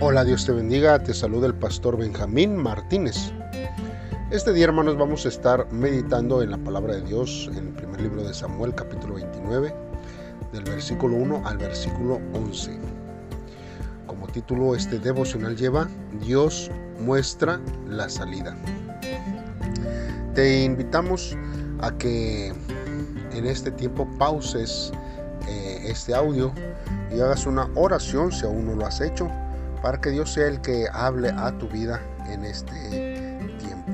Hola, Dios te bendiga, te saluda el pastor Benjamín Martínez. Este día, hermanos, vamos a estar meditando en la palabra de Dios en el primer libro de Samuel, capítulo 29, del versículo 1 al versículo 11. Como título, este devocional lleva Dios muestra la salida. Te invitamos a que en este tiempo pauses eh, este audio y hagas una oración si aún no lo has hecho para que Dios sea el que hable a tu vida en este tiempo.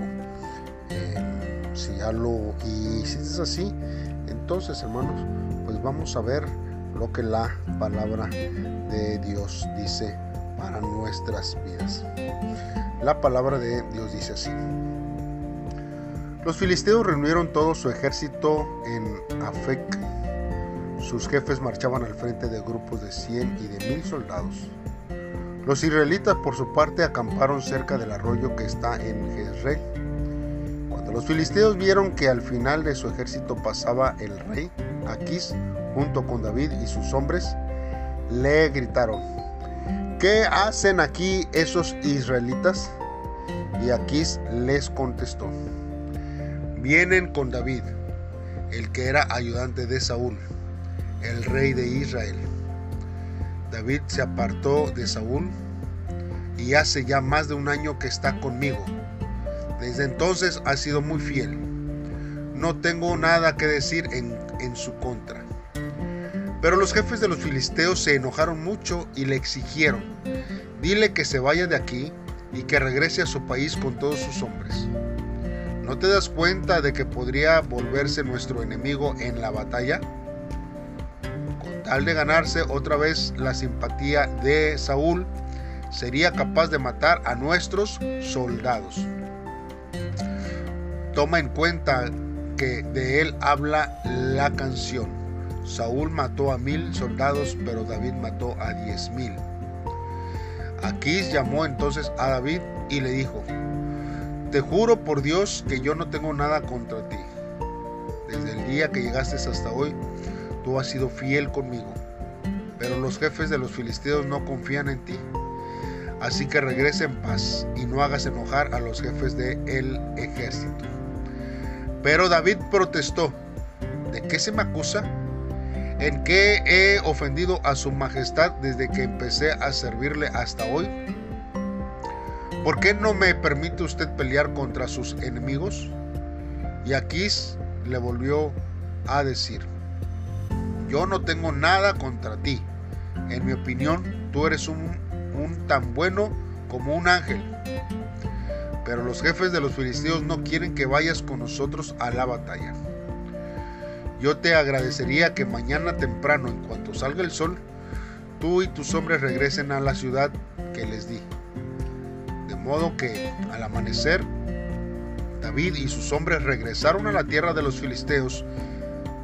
Eh, si ya lo hiciste así, entonces hermanos, pues vamos a ver lo que la palabra de Dios dice para nuestras vidas. La palabra de Dios dice así. Los filisteos reunieron todo su ejército en Afec. Sus jefes marchaban al frente de grupos de 100 y de 1000 soldados. Los israelitas por su parte acamparon cerca del arroyo que está en Jezreel. Cuando los filisteos vieron que al final de su ejército pasaba el rey Aquís junto con David y sus hombres, le gritaron, ¿qué hacen aquí esos israelitas? Y Aquís les contestó, vienen con David, el que era ayudante de Saúl, el rey de Israel. David se apartó de Saúl y hace ya más de un año que está conmigo. Desde entonces ha sido muy fiel. No tengo nada que decir en, en su contra. Pero los jefes de los filisteos se enojaron mucho y le exigieron, dile que se vaya de aquí y que regrese a su país con todos sus hombres. ¿No te das cuenta de que podría volverse nuestro enemigo en la batalla? Tal de ganarse otra vez la simpatía de Saúl, sería capaz de matar a nuestros soldados. Toma en cuenta que de él habla la canción. Saúl mató a mil soldados, pero David mató a diez mil. Aquís llamó entonces a David y le dijo, te juro por Dios que yo no tengo nada contra ti. Desde el día que llegaste hasta hoy, tú has sido fiel conmigo, pero los jefes de los filisteos no confían en ti. Así que regresa en paz y no hagas enojar a los jefes del el ejército. Pero David protestó, ¿de qué se me acusa? ¿En qué he ofendido a su majestad desde que empecé a servirle hasta hoy? ¿Por qué no me permite usted pelear contra sus enemigos? Y Aquís le volvió a decir, yo no tengo nada contra ti. En mi opinión, tú eres un, un tan bueno como un ángel. Pero los jefes de los filisteos no quieren que vayas con nosotros a la batalla. Yo te agradecería que mañana temprano, en cuanto salga el sol, tú y tus hombres regresen a la ciudad que les di. De modo que al amanecer, David y sus hombres regresaron a la tierra de los filisteos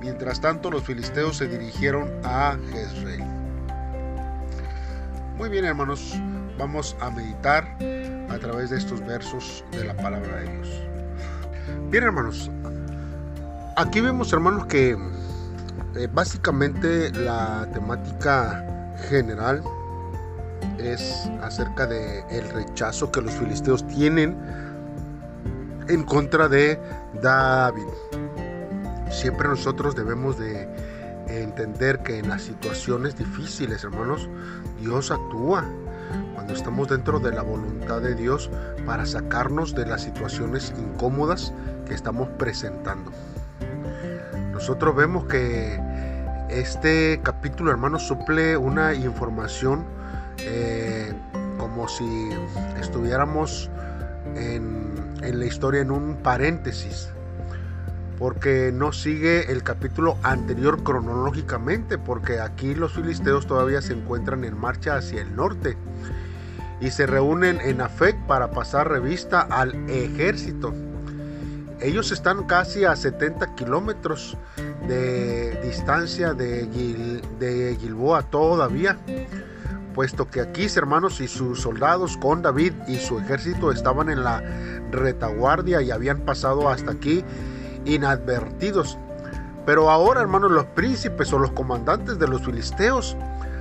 Mientras tanto, los filisteos se dirigieron a Jezreel. Muy bien, hermanos, vamos a meditar a través de estos versos de la palabra de Dios. Bien, hermanos, aquí vemos, hermanos, que eh, básicamente la temática general es acerca de el rechazo que los filisteos tienen en contra de David siempre nosotros debemos de entender que en las situaciones difíciles, hermanos, Dios actúa cuando estamos dentro de la voluntad de Dios para sacarnos de las situaciones incómodas que estamos presentando. Nosotros vemos que este capítulo, hermanos, suple una información eh, como si estuviéramos en, en la historia en un paréntesis porque no sigue el capítulo anterior cronológicamente, porque aquí los filisteos todavía se encuentran en marcha hacia el norte y se reúnen en Afec para pasar revista al ejército. Ellos están casi a 70 kilómetros de distancia de, de Gilboa todavía, puesto que aquí, hermanos, y sus soldados con David y su ejército estaban en la retaguardia y habían pasado hasta aquí inadvertidos. Pero ahora, hermanos, los príncipes o los comandantes de los filisteos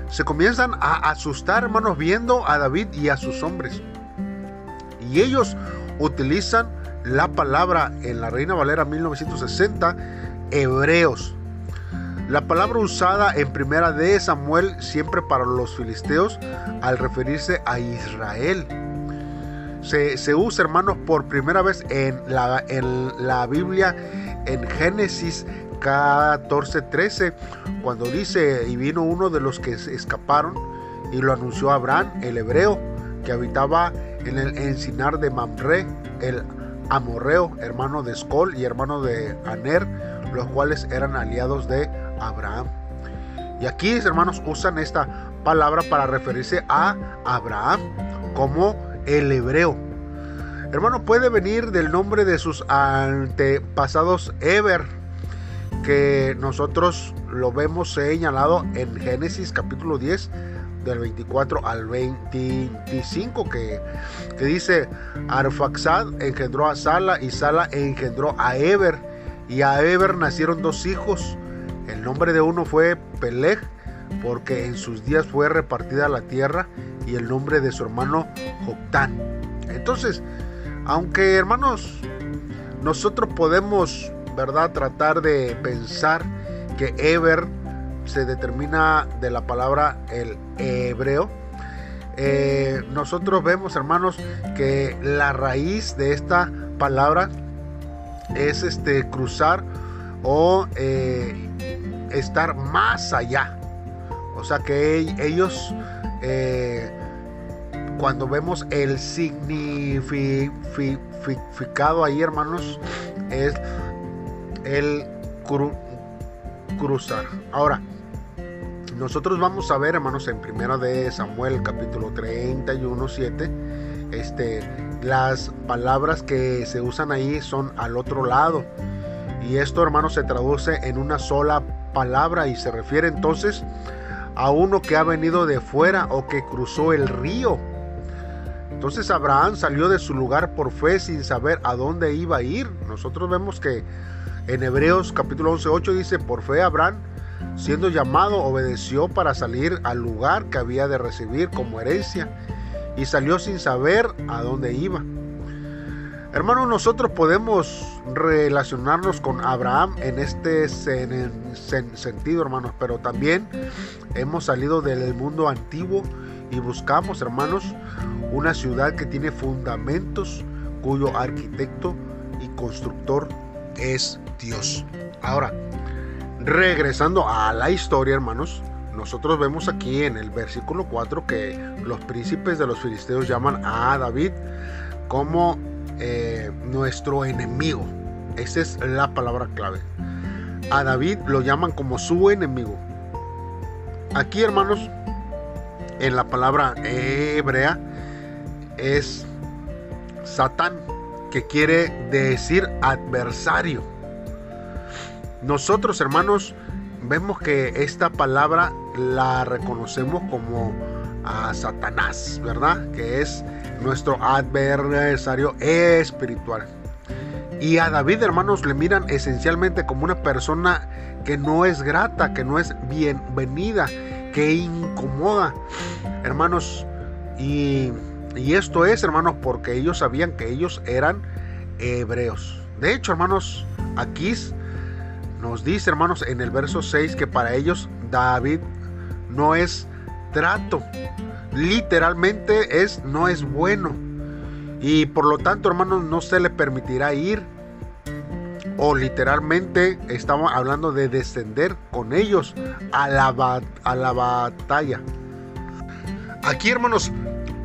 se comienzan a asustar, hermanos, viendo a David y a sus hombres. Y ellos utilizan la palabra en la Reina Valera 1960, hebreos. La palabra usada en primera de Samuel siempre para los filisteos al referirse a Israel. Se, usa, hermanos, por primera vez en la, en la Biblia en Génesis 14:13, cuando dice, y vino uno de los que escaparon y lo anunció a Abraham, el hebreo, que habitaba en el encinar de Mamre, el amorreo, hermano de Escol y hermano de Aner, los cuales eran aliados de Abraham. Y aquí, hermanos, usan esta palabra para referirse a Abraham como el hebreo. Hermano, puede venir del nombre de sus antepasados Eber, que nosotros lo vemos señalado en Génesis capítulo 10 del 24 al 25 que, que dice Arfaxad engendró a Sala y Sala engendró a Eber y a Eber nacieron dos hijos el nombre de uno fue Peleg porque en sus días fue repartida la tierra y el nombre de su hermano Joctán entonces aunque hermanos nosotros podemos verdad tratar de pensar que Eber se determina de la palabra el hebreo. Eh, nosotros vemos, hermanos, que la raíz de esta palabra es este cruzar o eh, estar más allá. O sea que ellos, eh, cuando vemos el significado ahí, hermanos, es el cruzar. Ahora, nosotros vamos a ver, hermanos, en primera de Samuel, capítulo 31, 7, este, las palabras que se usan ahí son al otro lado. Y esto, hermanos, se traduce en una sola palabra y se refiere entonces a uno que ha venido de fuera o que cruzó el río. Entonces Abraham salió de su lugar por fe sin saber a dónde iba a ir. Nosotros vemos que en Hebreos capítulo 11, 8 dice, por fe Abraham, siendo llamado, obedeció para salir al lugar que había de recibir como herencia y salió sin saber a dónde iba. Hermanos, nosotros podemos relacionarnos con Abraham en este sentido, hermanos, pero también hemos salido del mundo antiguo y buscamos, hermanos, una ciudad que tiene fundamentos, cuyo arquitecto y constructor es Dios. Ahora, regresando a la historia, hermanos, nosotros vemos aquí en el versículo 4 que los príncipes de los filisteos llaman a David como eh, nuestro enemigo. Esa es la palabra clave. A David lo llaman como su enemigo. Aquí, hermanos, en la palabra hebrea es Satán que quiere decir adversario. Nosotros, hermanos, vemos que esta palabra la reconocemos como a Satanás, ¿verdad? Que es nuestro adversario espiritual. Y a David, hermanos, le miran esencialmente como una persona que no es grata, que no es bienvenida, que incomoda. Hermanos, y y esto es, hermanos, porque ellos sabían que ellos eran hebreos. De hecho, hermanos, aquí nos dice, hermanos, en el verso 6 que para ellos David no es trato. Literalmente es no es bueno. Y por lo tanto, hermanos, no se le permitirá ir. O literalmente estamos hablando de descender con ellos a la, a la batalla. Aquí, hermanos,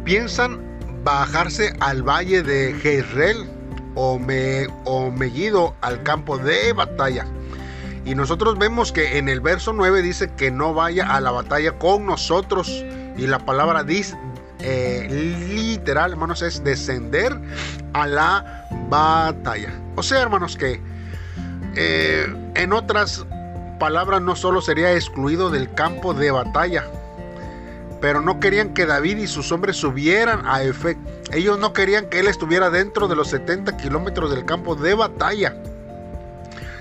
piensan bajarse al valle de Jezreel o, me, o al campo de batalla. Y nosotros vemos que en el verso 9 dice que no vaya a la batalla con nosotros. Y la palabra dice, eh, literal, hermanos, es descender a la batalla. O sea, hermanos, que eh, en otras palabras no solo sería excluido del campo de batalla, pero no querían que David y sus hombres subieran a Efec. Ellos no querían que él estuviera dentro de los 70 kilómetros del campo de batalla,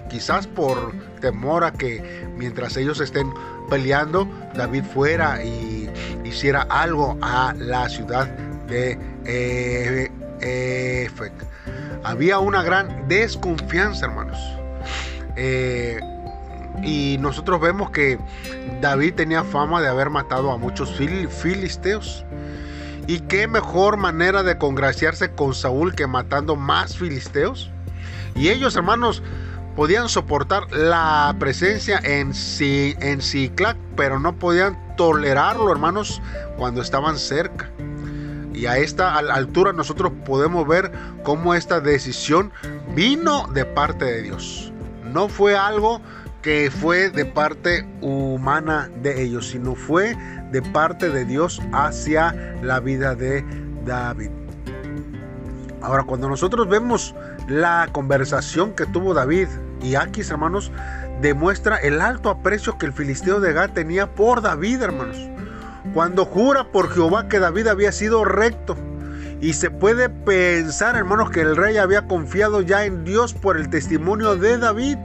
quizás por temor a que mientras ellos estén peleando, David fuera y hiciera algo a la ciudad de Efec. Había una gran desconfianza, hermanos. Eh, y nosotros vemos que David tenía fama de haber matado a muchos filisteos. Y qué mejor manera de congraciarse con Saúl que matando más filisteos. Y ellos, hermanos, podían soportar la presencia en, sí, en pero no podían tolerarlo, hermanos, cuando estaban cerca. Y a esta altura nosotros podemos ver cómo esta decisión vino de parte de Dios. No fue algo que fue de parte humana de ellos, sino fue de parte de Dios hacia la vida de David. Ahora, cuando nosotros vemos la conversación que tuvo David y Aquis, hermanos, demuestra el alto aprecio que el filisteo de Gad tenía por David, hermanos. Cuando jura por Jehová que David había sido recto. Y se puede pensar, hermanos, que el rey había confiado ya en Dios por el testimonio de David.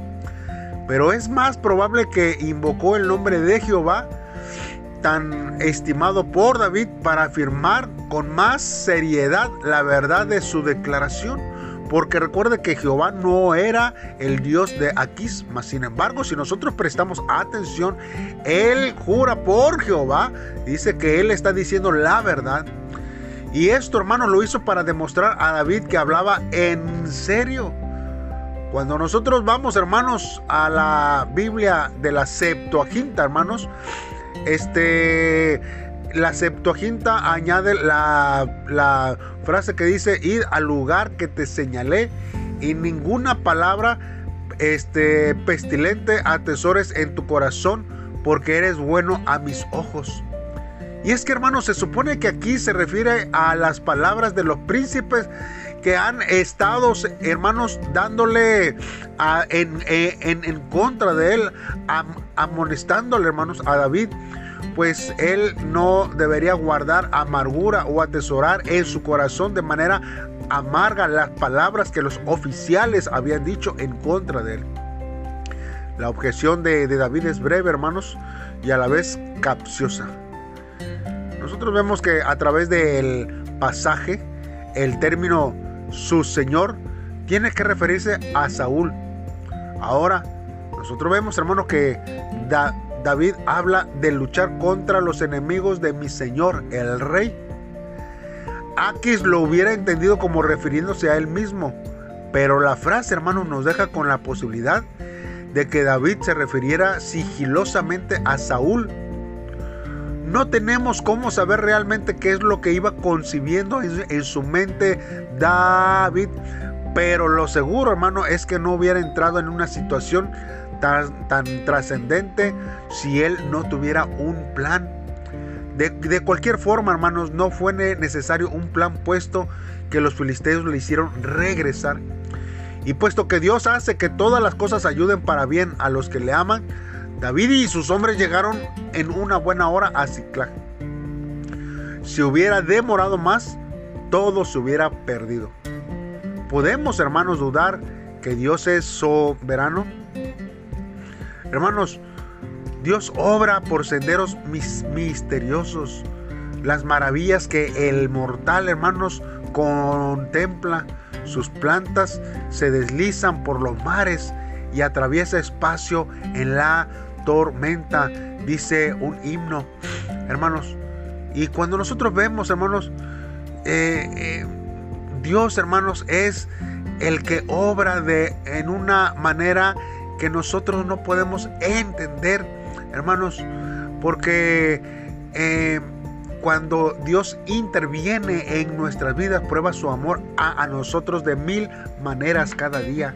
Pero es más probable que invocó el nombre de Jehová, tan estimado por David, para afirmar con más seriedad la verdad de su declaración. Porque recuerde que Jehová no era el Dios de Aquis, mas sin embargo, si nosotros prestamos atención, Él jura por Jehová, dice que Él está diciendo la verdad. Y esto, hermano, lo hizo para demostrar a David que hablaba en serio. Cuando nosotros vamos, hermanos, a la Biblia de la Septuaginta, hermanos, este, la Septuaginta añade la, frase que dice, ir al lugar que te señalé y ninguna palabra este, pestilente atesores en tu corazón, porque eres bueno a mis ojos. Y es que hermanos, se supone que aquí se refiere a las palabras de los príncipes que han estado, hermanos, dándole en, contra de él, amonestándole, hermanos, a David, pues él no debería guardar amargura o atesorar en su corazón de manera amarga las palabras que los oficiales habían dicho en contra de él. La objeción de, de David es breve, hermanos, y a la vez capciosa. Nosotros vemos que a través del pasaje, el término su Señor tiene que referirse a Saúl. Ahora, nosotros vemos, hermanos, que David habla de luchar contra los enemigos de mi Señor, el Rey. Aquis lo hubiera entendido como refiriéndose a él mismo, pero la frase, hermanos, nos deja con la posibilidad de que David se refiriera sigilosamente a Saúl. No tenemos cómo saber realmente qué es lo que iba concibiendo en su mente David. Pero lo seguro, hermano, es que no hubiera entrado en una situación tan, tan trascendente si él no tuviera un plan. De, de, cualquier forma, hermanos, no fue necesario un plan puesto que los filisteos le hicieron regresar. Y puesto que Dios hace que todas las cosas ayuden para bien a los que le aman, David y sus hombres llegaron en una buena hora a Ciclac. Si hubiera demorado más, todo se hubiera perdido. ¿Podemos, hermanos, dudar que Dios es soberano? Hermanos, Dios obra por senderos misteriosos. Las maravillas que el mortal, hermanos, contempla. Sus plantas se deslizan por los mares y atraviesa espacio en la tormenta, dice un himno. Hermanos, y cuando nosotros vemos, hermanos, eh, eh, Dios, hermanos, es el que obra de en una manera que nosotros no podemos entender, hermanos, porque eh, cuando Dios interviene en nuestras vidas, prueba su amor a, a nosotros de mil maneras cada día.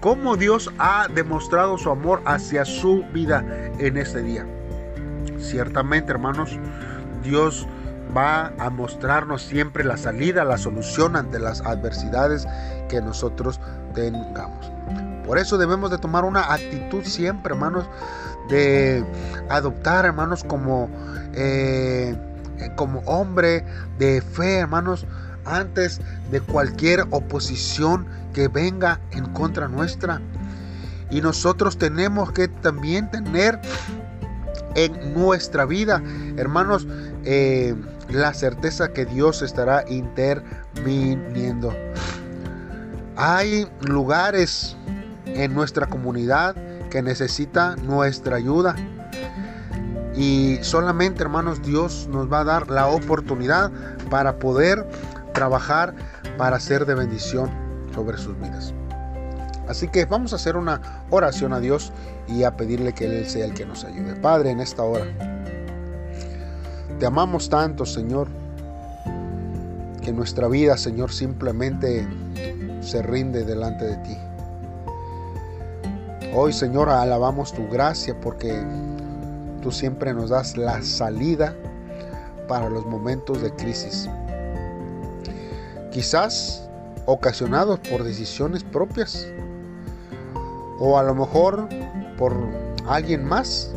Cómo Dios ha demostrado su amor hacia su vida en este día. Ciertamente, hermanos, Dios va a mostrarnos siempre la salida, la solución ante las adversidades que nosotros tengamos. Por eso debemos de tomar una actitud siempre, hermanos, de adoptar, hermanos, como, eh, como hombre de fe, hermanos, antes de cualquier oposición que venga en contra nuestra. Y nosotros tenemos que también tener en nuestra vida, hermanos, eh, la certeza que Dios estará interviniendo. Hay lugares en nuestra comunidad que necesita nuestra ayuda. Y solamente, hermanos, Dios nos va a dar la oportunidad para poder trabajar para ser de bendición sobre sus vidas. Así que vamos a hacer una oración a Dios y a pedirle que Él sea el que nos ayude. Padre, en esta hora, te amamos tanto, Señor, que nuestra vida, Señor, simplemente se rinde delante de ti. Hoy, Señor, alabamos tu gracia porque tú siempre nos das la salida para los momentos de crisis. Quizás ocasionados por decisiones propias o a lo mejor por alguien más,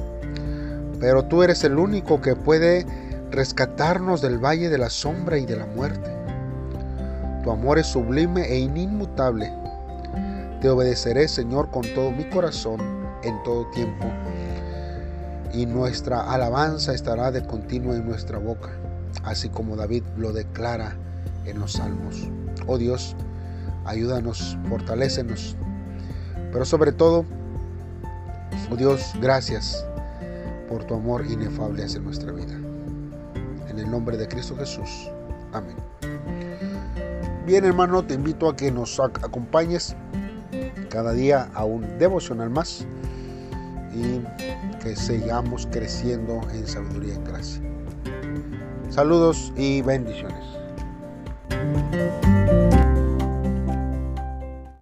pero tú eres el único que puede rescatarnos del valle de la sombra y de la muerte. Tu amor es sublime e inmutable. Te obedeceré, Señor, con todo mi corazón en todo tiempo, y nuestra alabanza estará de continuo en nuestra boca, así como David lo declara en los salmos. Oh Dios, ayúdanos, fortalécenos, pero sobre todo, oh Dios, gracias por tu amor inefable hacia nuestra vida. En el nombre de Cristo Jesús. Amén. Bien hermano, te invito a que nos acompañes cada día a un devocional más y que sigamos creciendo en sabiduría y gracia. Saludos y bendiciones. Thank you.